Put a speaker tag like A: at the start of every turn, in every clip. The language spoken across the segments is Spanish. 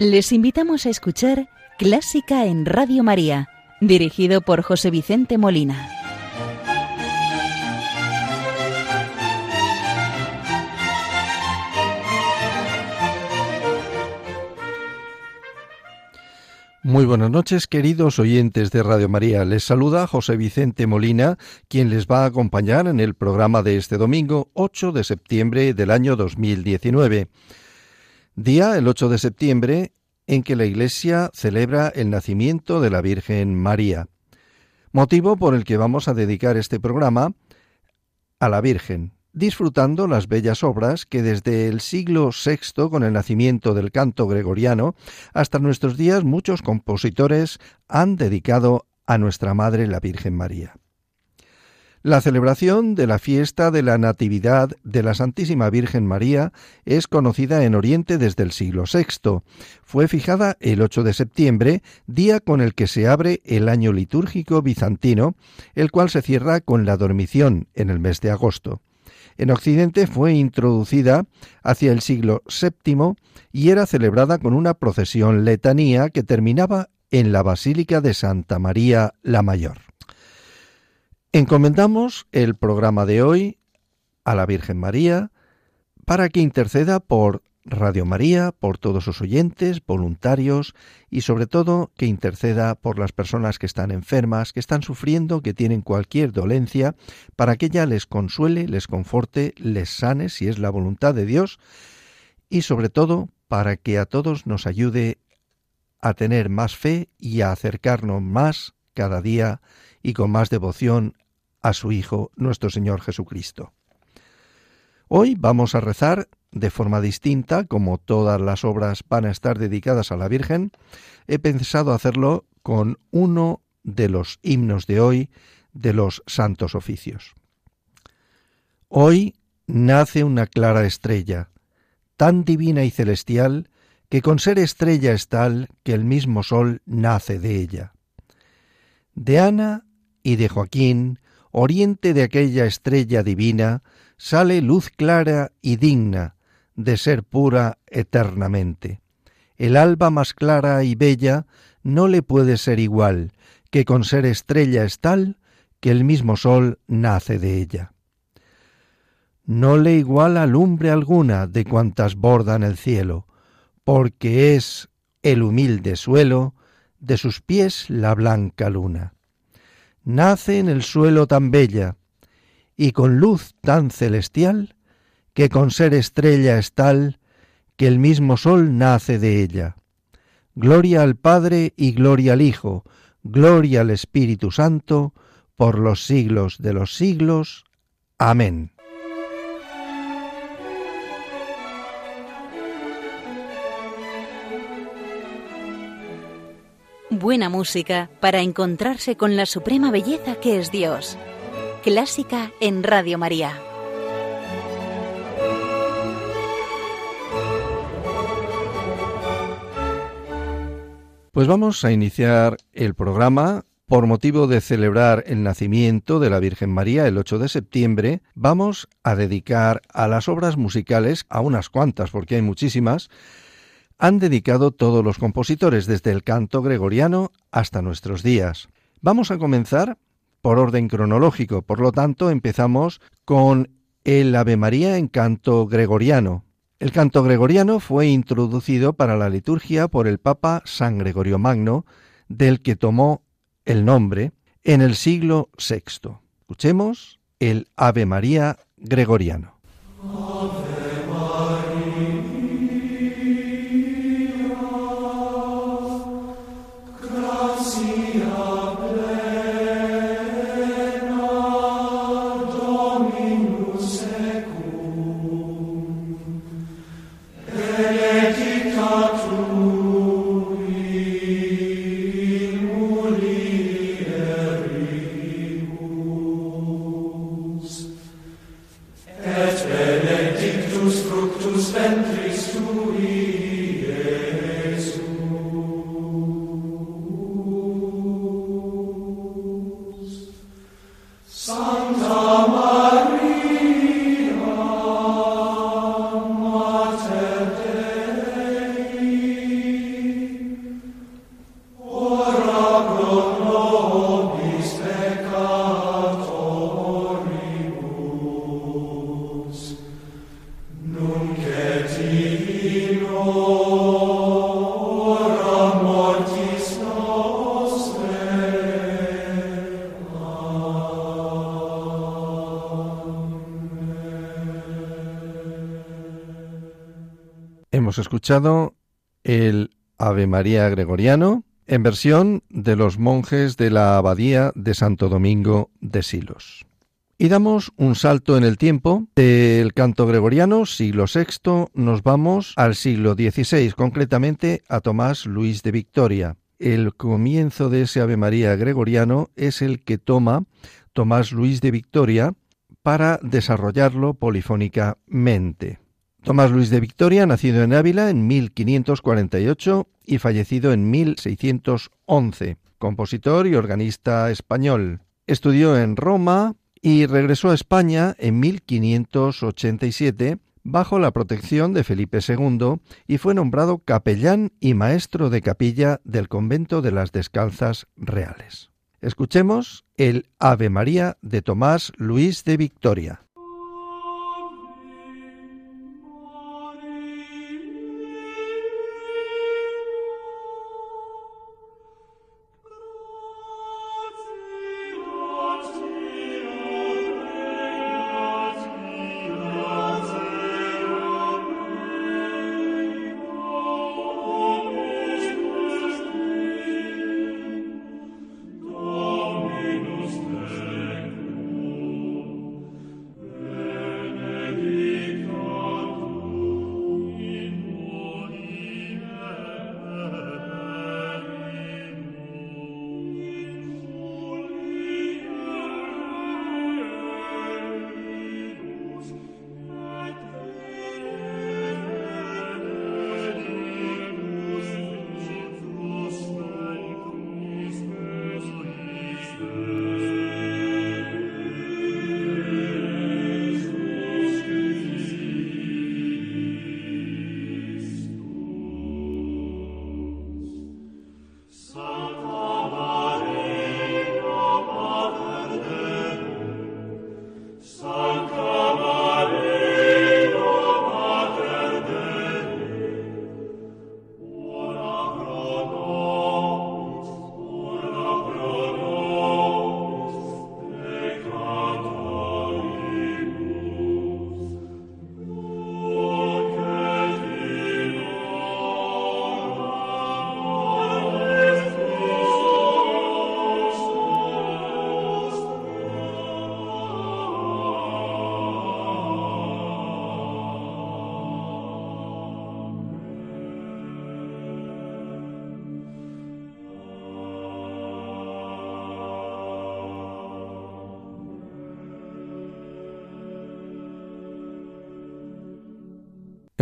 A: Les invitamos a escuchar Clásica en Radio María, dirigido por José Vicente Molina.
B: Muy buenas noches, queridos oyentes de Radio María. Les saluda José Vicente Molina, quien les va a acompañar en el programa de este domingo 8 de septiembre del año 2019. Día el 8 de septiembre en que la Iglesia celebra el nacimiento de la Virgen María. Motivo por el que vamos a dedicar este programa a la Virgen, disfrutando las bellas obras que desde el siglo VI, con el nacimiento del canto gregoriano, hasta nuestros días muchos compositores han dedicado a nuestra Madre la Virgen María. La celebración de la fiesta de la Natividad de la Santísima Virgen María es conocida en Oriente desde el siglo VI. Fue fijada el 8 de septiembre, día con el que se abre el año litúrgico bizantino, el cual se cierra con la dormición en el mes de agosto. En Occidente fue introducida hacia el siglo VII y era celebrada con una procesión letanía que terminaba en la Basílica de Santa María la Mayor. Encomendamos el programa de hoy a la Virgen María para que interceda por Radio María, por todos sus oyentes, voluntarios y sobre todo que interceda por las personas que están enfermas, que están sufriendo, que tienen cualquier dolencia, para que ella les consuele, les conforte, les sane si es la voluntad de Dios y sobre todo para que a todos nos ayude a tener más fe y a acercarnos más cada día y con más devoción a su Hijo, nuestro Señor Jesucristo. Hoy vamos a rezar de forma distinta, como todas las obras van a estar dedicadas a la Virgen. He pensado hacerlo con uno de los himnos de hoy de los santos oficios. Hoy nace una clara estrella, tan divina y celestial, que con ser estrella es tal que el mismo sol nace de ella. De Ana y de Joaquín, oriente de aquella estrella divina, sale luz clara y digna de ser pura eternamente. El alba más clara y bella no le puede ser igual, que con ser estrella es tal que el mismo sol nace de ella. No le iguala lumbre alguna de cuantas bordan el cielo, porque es el humilde suelo de sus pies la blanca luna nace en el suelo tan bella y con luz tan celestial que con ser estrella es tal que el mismo sol nace de ella. Gloria al Padre y gloria al Hijo, gloria al Espíritu Santo, por los siglos de los siglos. Amén.
A: Buena música para encontrarse con la suprema belleza que es Dios. Clásica en Radio María.
B: Pues vamos a iniciar el programa por motivo de celebrar el nacimiento de la Virgen María el 8 de septiembre, vamos a dedicar a las obras musicales, a unas cuantas porque hay muchísimas, han dedicado todos los compositores desde el canto gregoriano hasta nuestros días. Vamos a comenzar por orden cronológico, por lo tanto empezamos con el Ave María en canto gregoriano. El canto gregoriano fue introducido para la liturgia por el Papa San Gregorio Magno, del que tomó el nombre en el siglo VI. Escuchemos el Ave María gregoriano. Christus escuchado el Ave María Gregoriano en versión de los monjes de la Abadía de Santo Domingo de Silos. Y damos un salto en el tiempo del canto gregoriano, siglo VI, nos vamos al siglo XVI, concretamente a Tomás Luis de Victoria. El comienzo de ese Ave María gregoriano es el que toma Tomás Luis de Victoria para desarrollarlo polifónicamente. Tomás Luis de Victoria, nacido en Ávila en 1548 y fallecido en 1611, compositor y organista español. Estudió en Roma, y regresó a España en 1587 bajo la protección de Felipe II y fue nombrado capellán y maestro de capilla del convento de las Descalzas Reales. Escuchemos el Ave María de Tomás Luis de Victoria.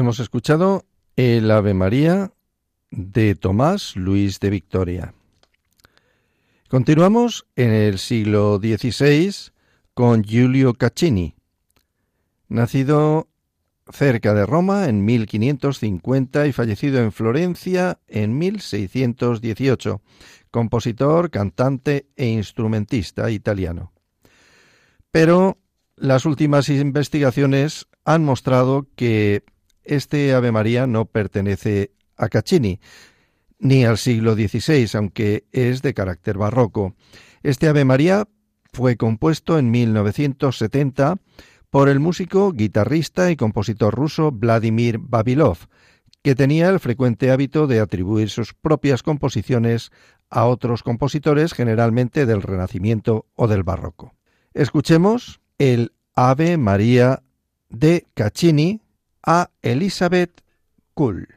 B: Hemos escuchado el Ave María de Tomás Luis de Victoria. Continuamos en el siglo XVI con Giulio Caccini, nacido cerca de Roma en 1550 y fallecido en Florencia en 1618, compositor, cantante e instrumentista italiano. Pero las últimas investigaciones han mostrado que este Ave María no pertenece a Caccini, ni al siglo XVI, aunque es de carácter barroco. Este Ave María fue compuesto en 1970 por el músico, guitarrista y compositor ruso Vladimir Babilov, que tenía el frecuente hábito de atribuir sus propias composiciones a otros compositores, generalmente del Renacimiento o del Barroco. Escuchemos el Ave María de Caccini, a Elizabeth Kuhl.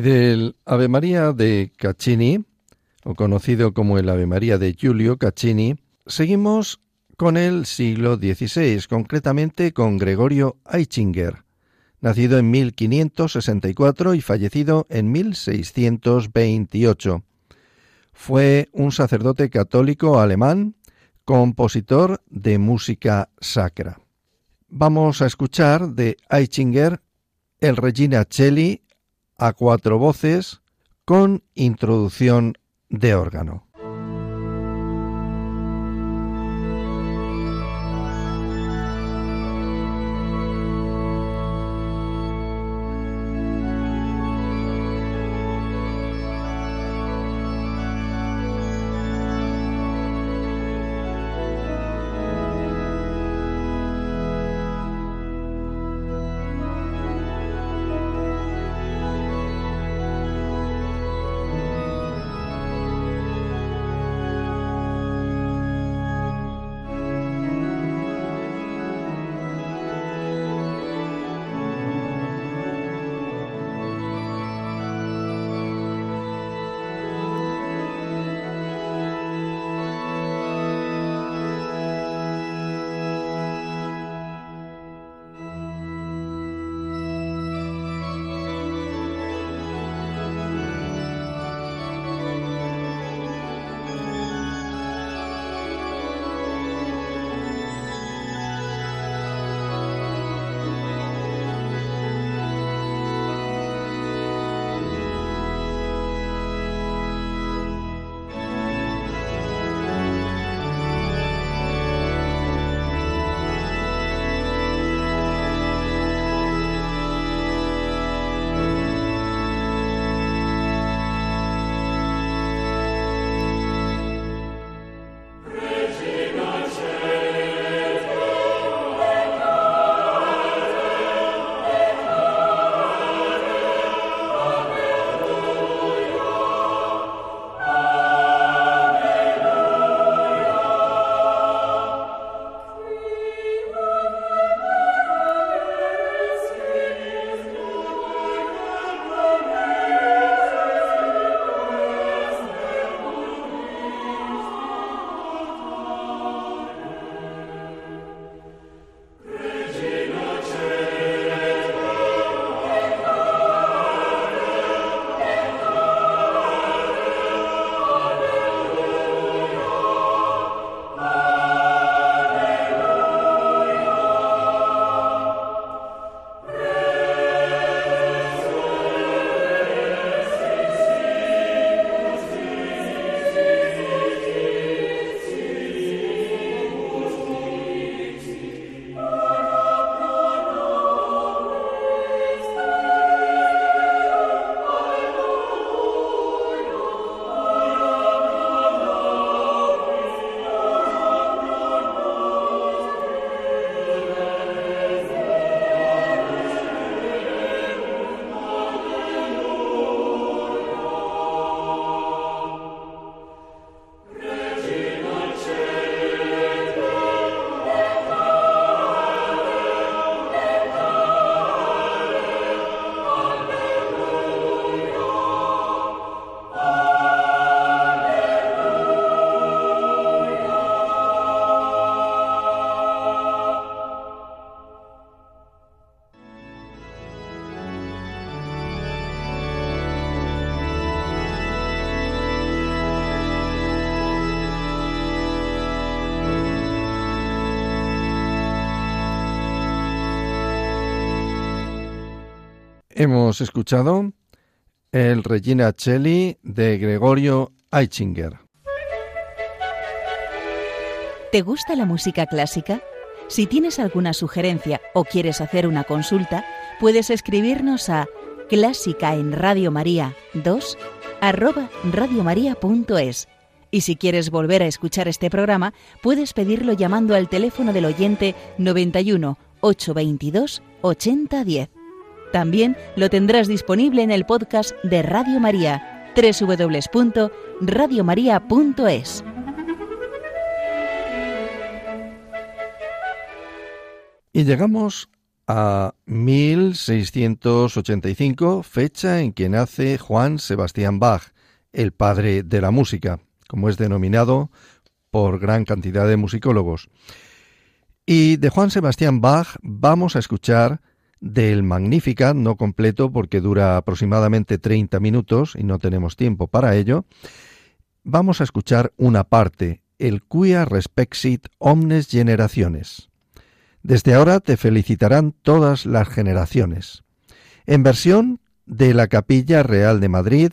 B: Del Ave María de Caccini, o conocido como el Ave María de Giulio Caccini, seguimos con el siglo XVI, concretamente con Gregorio Aichinger, nacido en 1564 y fallecido en 1628. Fue un sacerdote católico alemán, compositor de música sacra. Vamos a escuchar de Aichinger el Regina Celli a cuatro voces con introducción de órgano. Hemos escuchado el Regina Celli de Gregorio Aichinger.
A: ¿Te gusta la música clásica? Si tienes alguna sugerencia o quieres hacer una consulta, puedes escribirnos a clásica en Radio María 2 arroba. Y si quieres volver a escuchar este programa, puedes pedirlo llamando al teléfono del oyente 91 822 8010. También lo tendrás disponible en el podcast de Radio María, www.radiomaria.es.
B: Y llegamos a 1685, fecha en que nace Juan Sebastián Bach, el padre de la música, como es denominado por gran cantidad de musicólogos. Y de Juan Sebastián Bach vamos a escuchar del Magnificat, no completo porque dura aproximadamente 30 minutos y no tenemos tiempo para ello, vamos a escuchar una parte, el Quia Respexit Omnes Generaciones. Desde ahora te felicitarán todas las generaciones. En versión de la Capilla Real de Madrid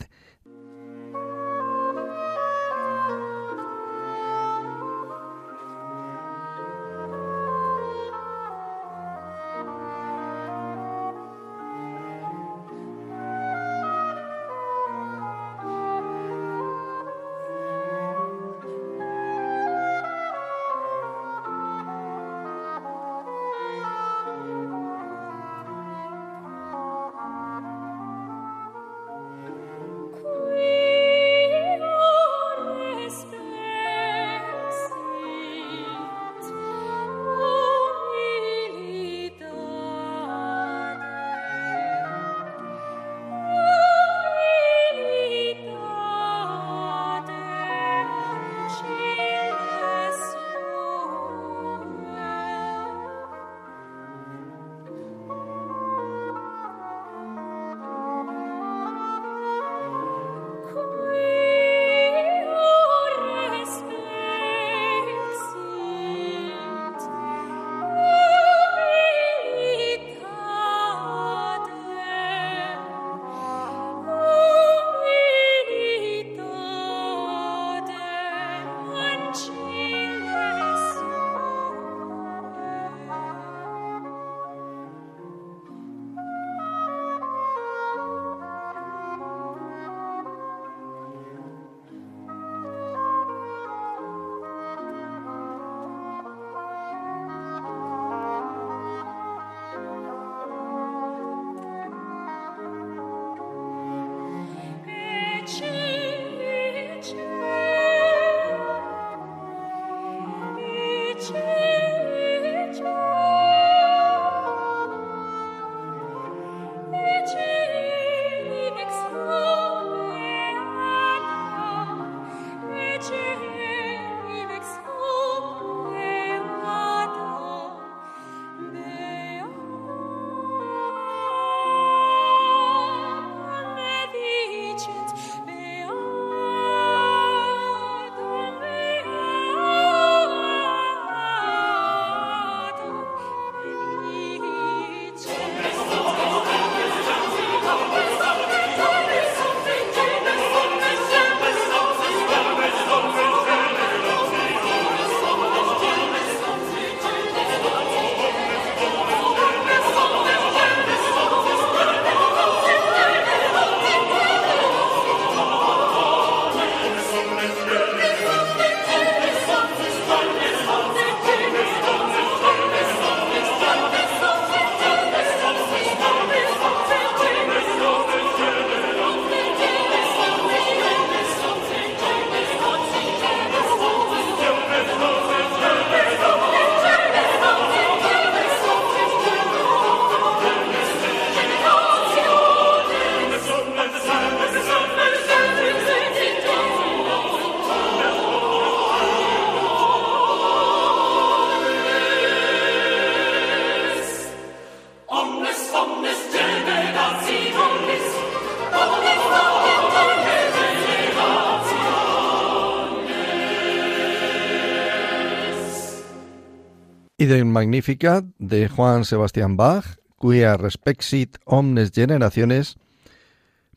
B: y Magnificat de Juan Sebastián Bach, cuya respexit omnes generaciones,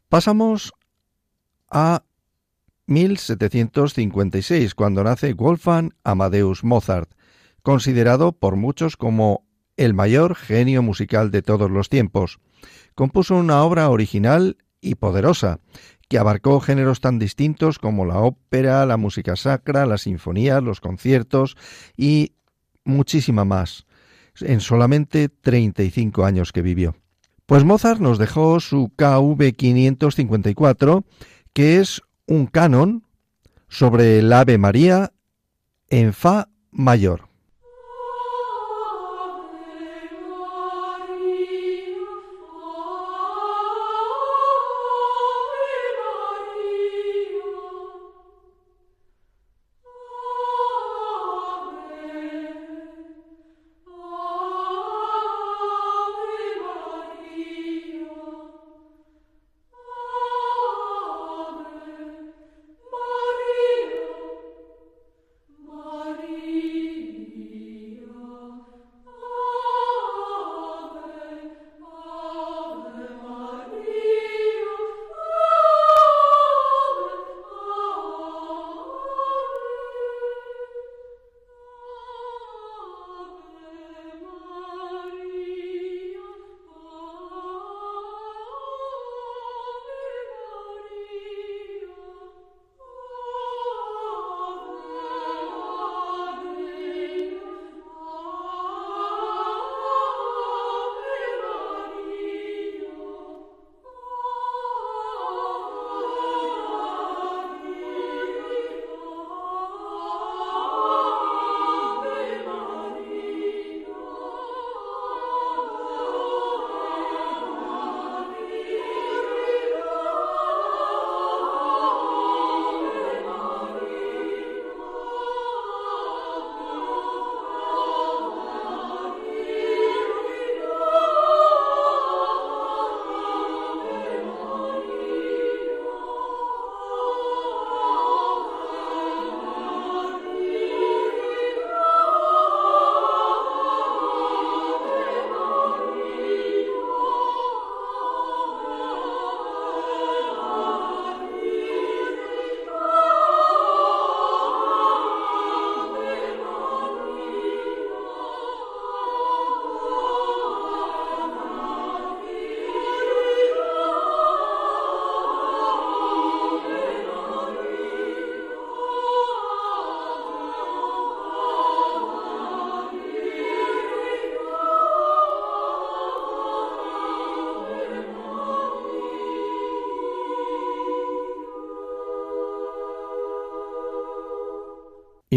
B: pasamos a 1756, cuando nace Wolfgang Amadeus Mozart, considerado por muchos como el mayor genio musical de todos los tiempos. Compuso una obra original y poderosa, que abarcó géneros tan distintos como la ópera, la música sacra, las sinfonías, los conciertos y muchísima más, en solamente 35 años que vivió. Pues Mozart nos dejó su KV 554, que es un canon sobre el Ave María en Fa mayor.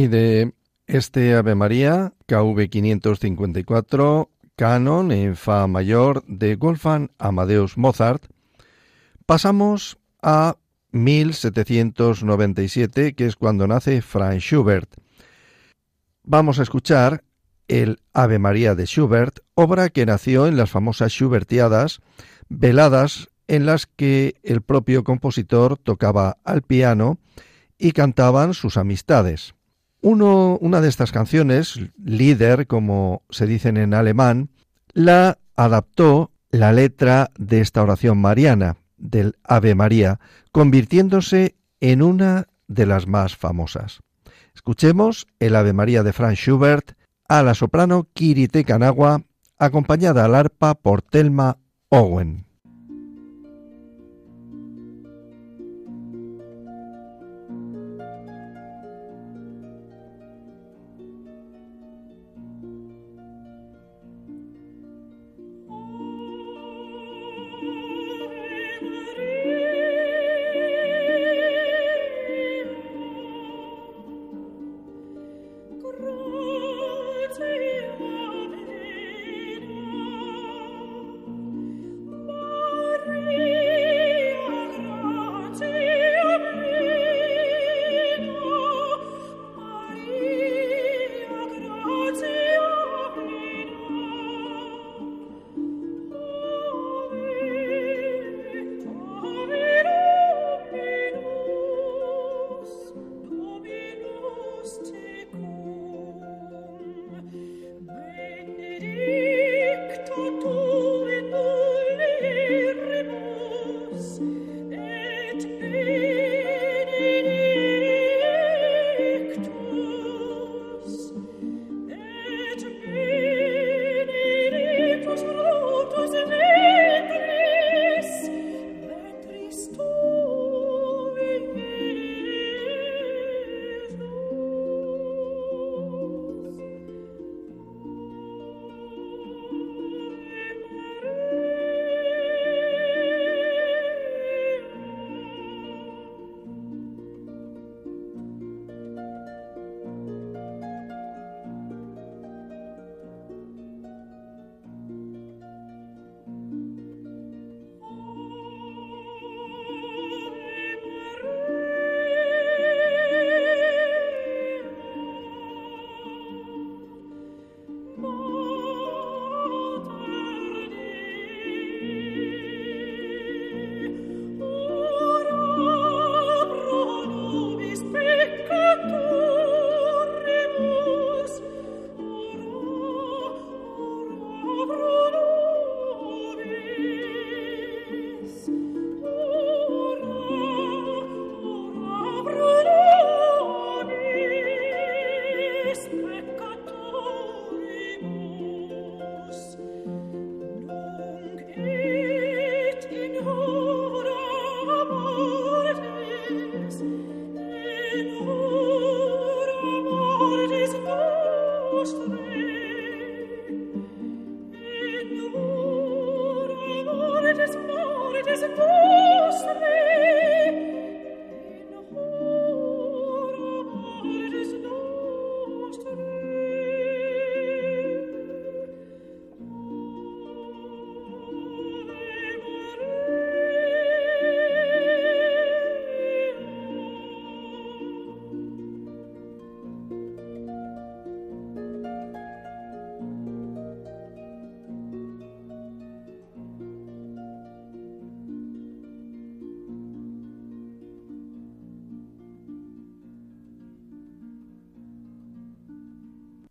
C: De este Ave María, KV 554, canon en Fa mayor de Wolfgang Amadeus Mozart, pasamos a 1797, que es cuando nace Franz Schubert. Vamos a escuchar el Ave María de Schubert, obra que nació en las famosas Schubertiadas, veladas en las que el propio compositor tocaba al piano y cantaban sus amistades. Una de estas canciones, Lieder, como se dicen en alemán, la adaptó la letra de esta oración mariana, del Ave María, convirtiéndose en una de las más famosas. Escuchemos el Ave María de Franz Schubert a la soprano Kirite Kanagua, acompañada al arpa por Telma Owen.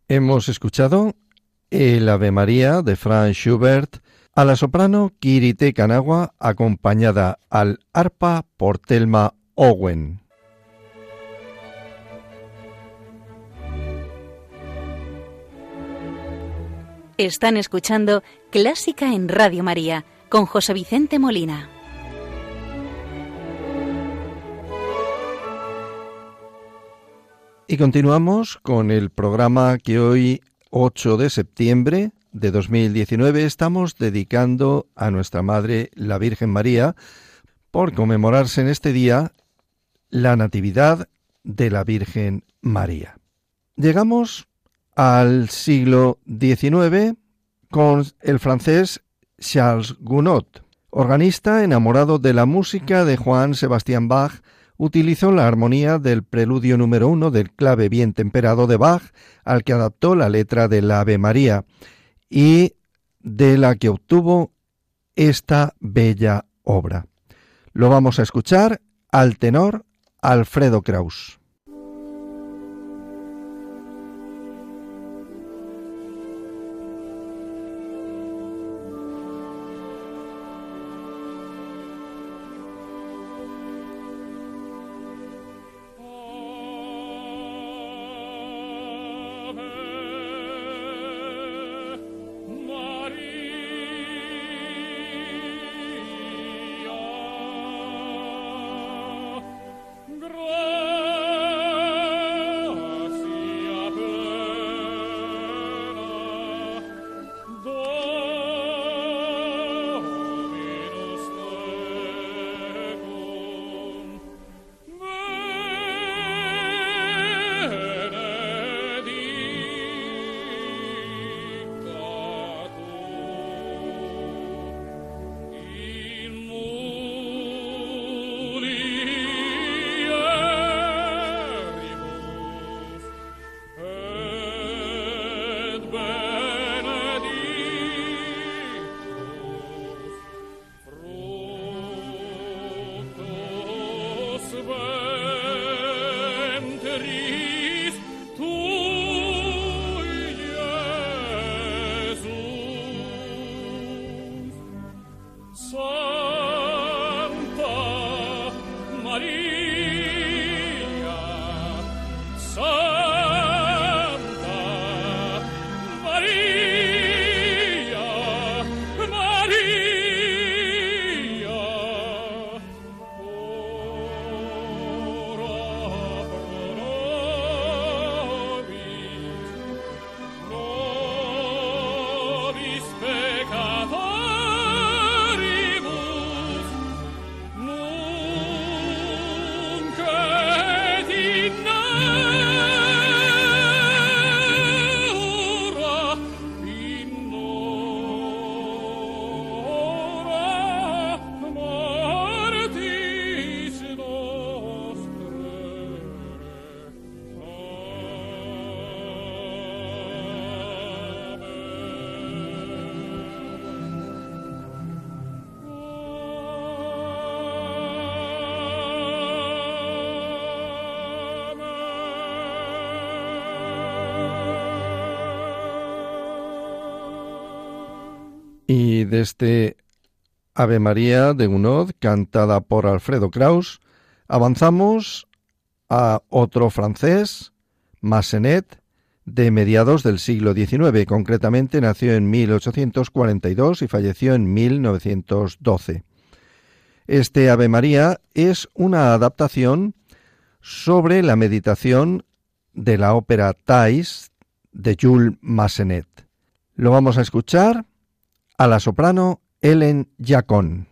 C: Hemos escuchado el Ave María de Franz Schubert a la soprano Kirite Kanagua acompañada al arpa por Telma Owen.
A: Están escuchando Clásica en Radio María con José Vicente Molina.
C: Y continuamos con el programa que hoy, 8 de septiembre de 2019, estamos dedicando a nuestra Madre, la Virgen María, por conmemorarse en este día la Natividad de la Virgen María. llegamos al siglo XIX con el francés Charles Gounod, organista enamorado de la música de Juan Sebastián Bach, utilizó la armonía del preludio número uno del clave bien temperado de Bach, al que adaptó la letra del Ave María, y de la que obtuvo esta bella obra. Lo vamos a escuchar al tenor Alfredo Kraus. Y de este Ave María de Gounod, cantada por Alfredo Kraus, avanzamos a otro francés, Massenet, de mediados del siglo XIX. Concretamente nació en 1842 y falleció en 1912. Este Ave María es una adaptación sobre la meditación de la ópera Thais de Jules Massenet. Lo vamos a escuchar a la soprano Ellen Jacon.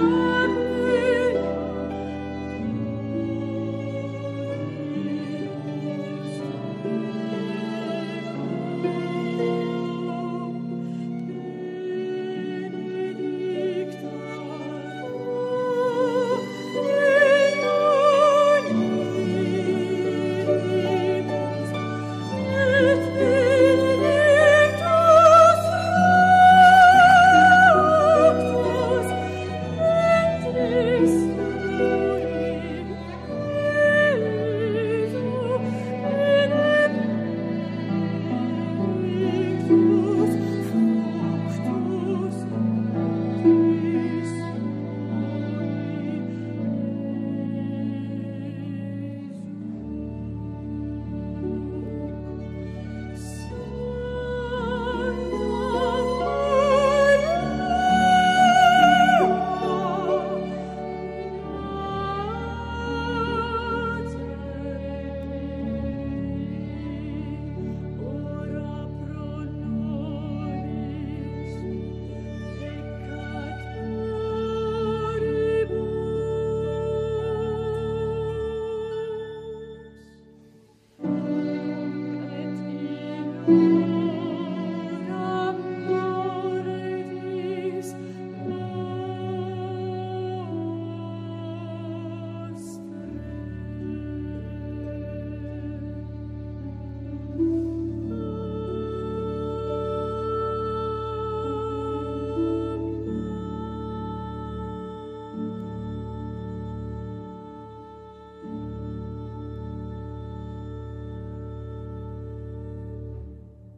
C: you.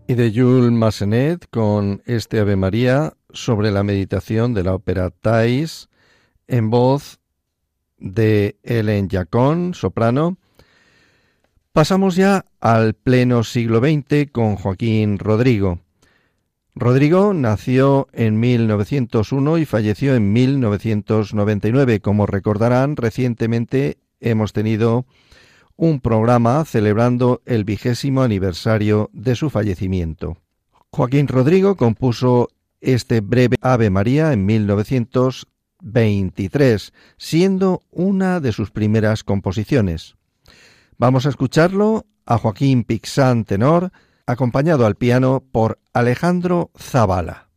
C: Y de Jules Massenet con este Ave María sobre la meditación de la ópera Thais en voz de Ellen Jacón, soprano. Pasamos ya al pleno siglo XX con Joaquín Rodrigo. Rodrigo nació en 1901 y falleció en 1999. Como recordarán, recientemente hemos tenido un programa celebrando el vigésimo aniversario de su fallecimiento. Joaquín Rodrigo compuso este breve Ave María en 1923, siendo una de sus primeras composiciones. Vamos a escucharlo a Joaquín Pixán tenor, acompañado al piano por Alejandro Zavala.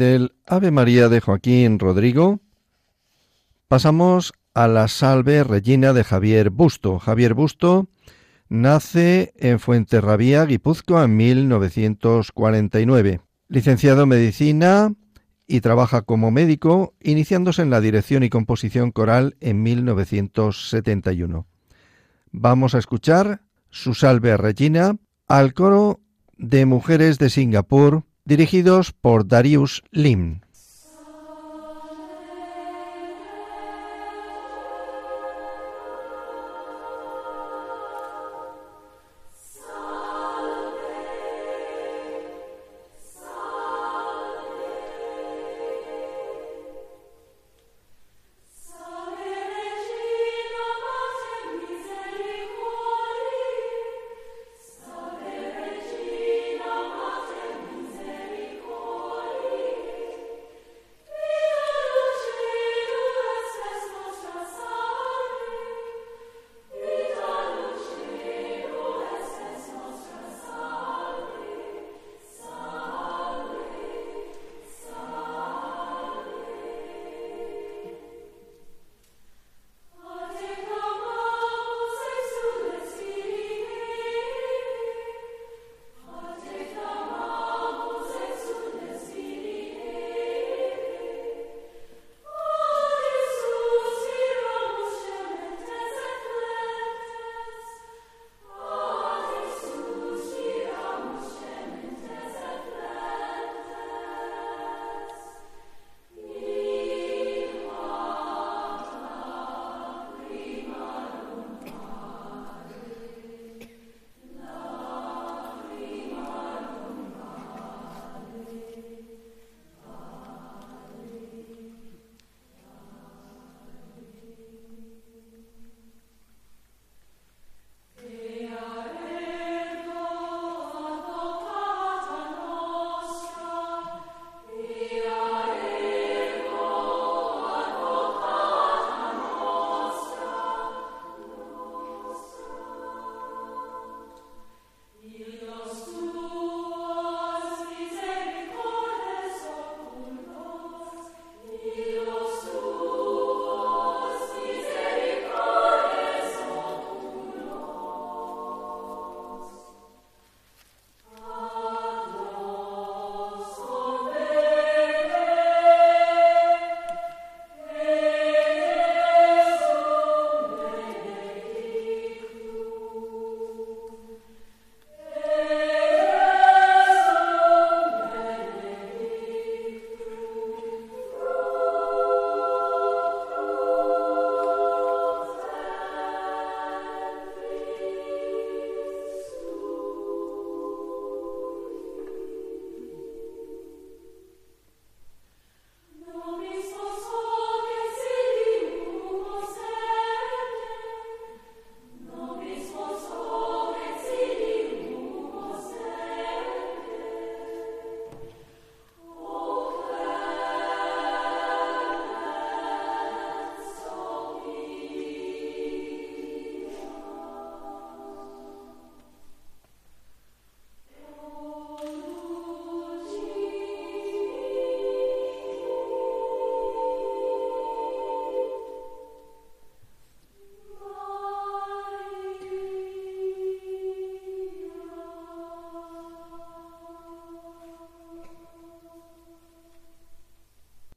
C: Del Ave María de Joaquín Rodrigo pasamos a la Salve Regina de Javier Busto. Javier Busto nace en Fuenterrabía, Guipúzcoa, en 1949. Licenciado en Medicina y trabaja como médico, iniciándose en la dirección y composición coral en 1971. Vamos a escuchar su Salve Regina al coro de mujeres de Singapur dirigidos por Darius Lim.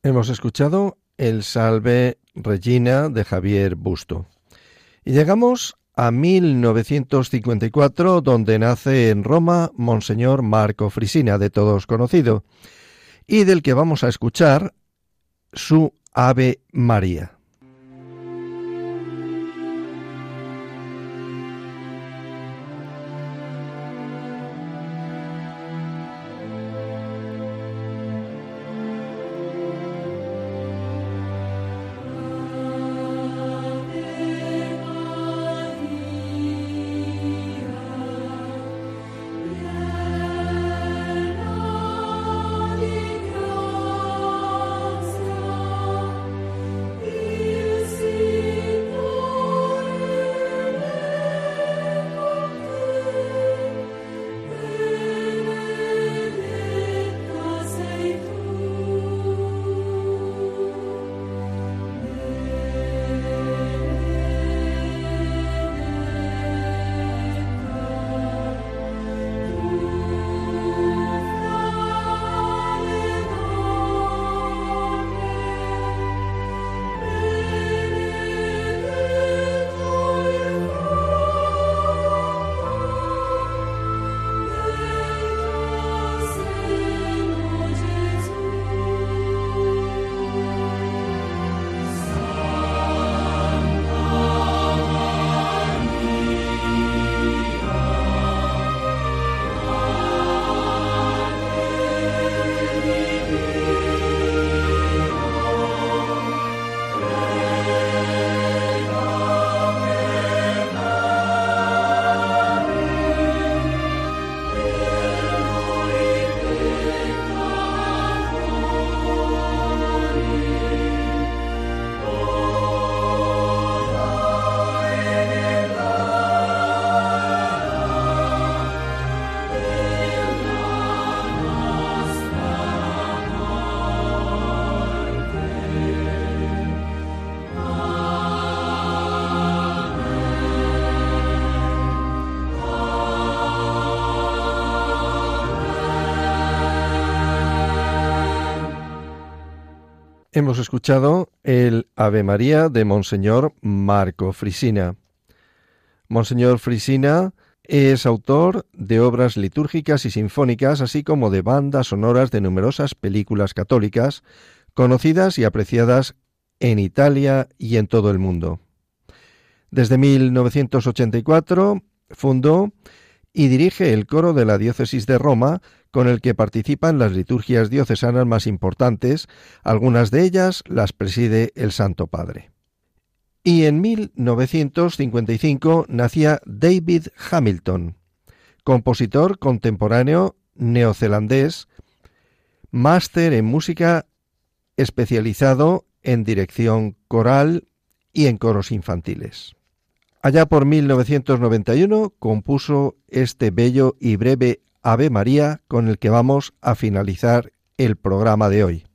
B: Hemos escuchado el Salve Regina de Javier Busto. Y llegamos a 1954, donde nace en Roma Monseñor Marco Frisina, de todos conocido, y del que vamos a escuchar su Ave María. Hemos escuchado el Ave María de Monseñor Marco Frisina. Monseñor Frisina es autor de obras litúrgicas y sinfónicas, así como de bandas sonoras de numerosas películas católicas, conocidas y apreciadas en Italia y en todo el mundo. Desde 1984 fundó y dirige el coro de la diócesis de Roma, con el que participan las liturgias diocesanas más importantes, algunas de ellas las preside el Santo Padre. Y en 1955 nacía David Hamilton, compositor contemporáneo neozelandés, máster en música especializado en dirección coral y en coros infantiles. Allá por 1991 compuso este bello y breve Ave María con el que vamos a finalizar el programa de hoy.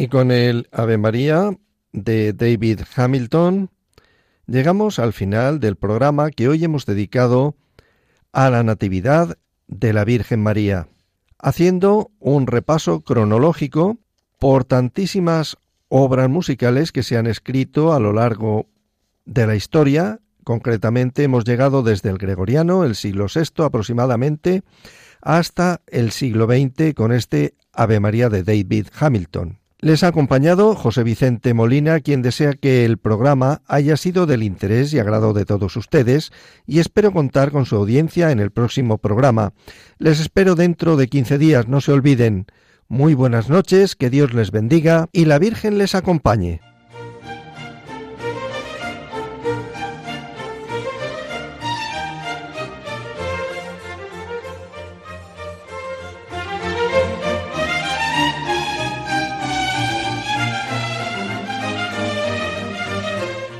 B: Y con el Ave María de David Hamilton llegamos al final del programa que hoy hemos dedicado a la Natividad de la Virgen María, haciendo un repaso cronológico por tantísimas obras musicales que se han escrito a lo largo de la historia. Concretamente hemos llegado desde el gregoriano, el siglo VI aproximadamente, hasta el siglo XX con este Ave María de David Hamilton. Les ha acompañado José Vicente Molina, quien desea que el programa haya sido del interés y agrado de todos ustedes y espero contar con su audiencia en el próximo programa. Les espero dentro de 15 días, no se olviden. Muy buenas noches, que Dios les bendiga y la Virgen les acompañe.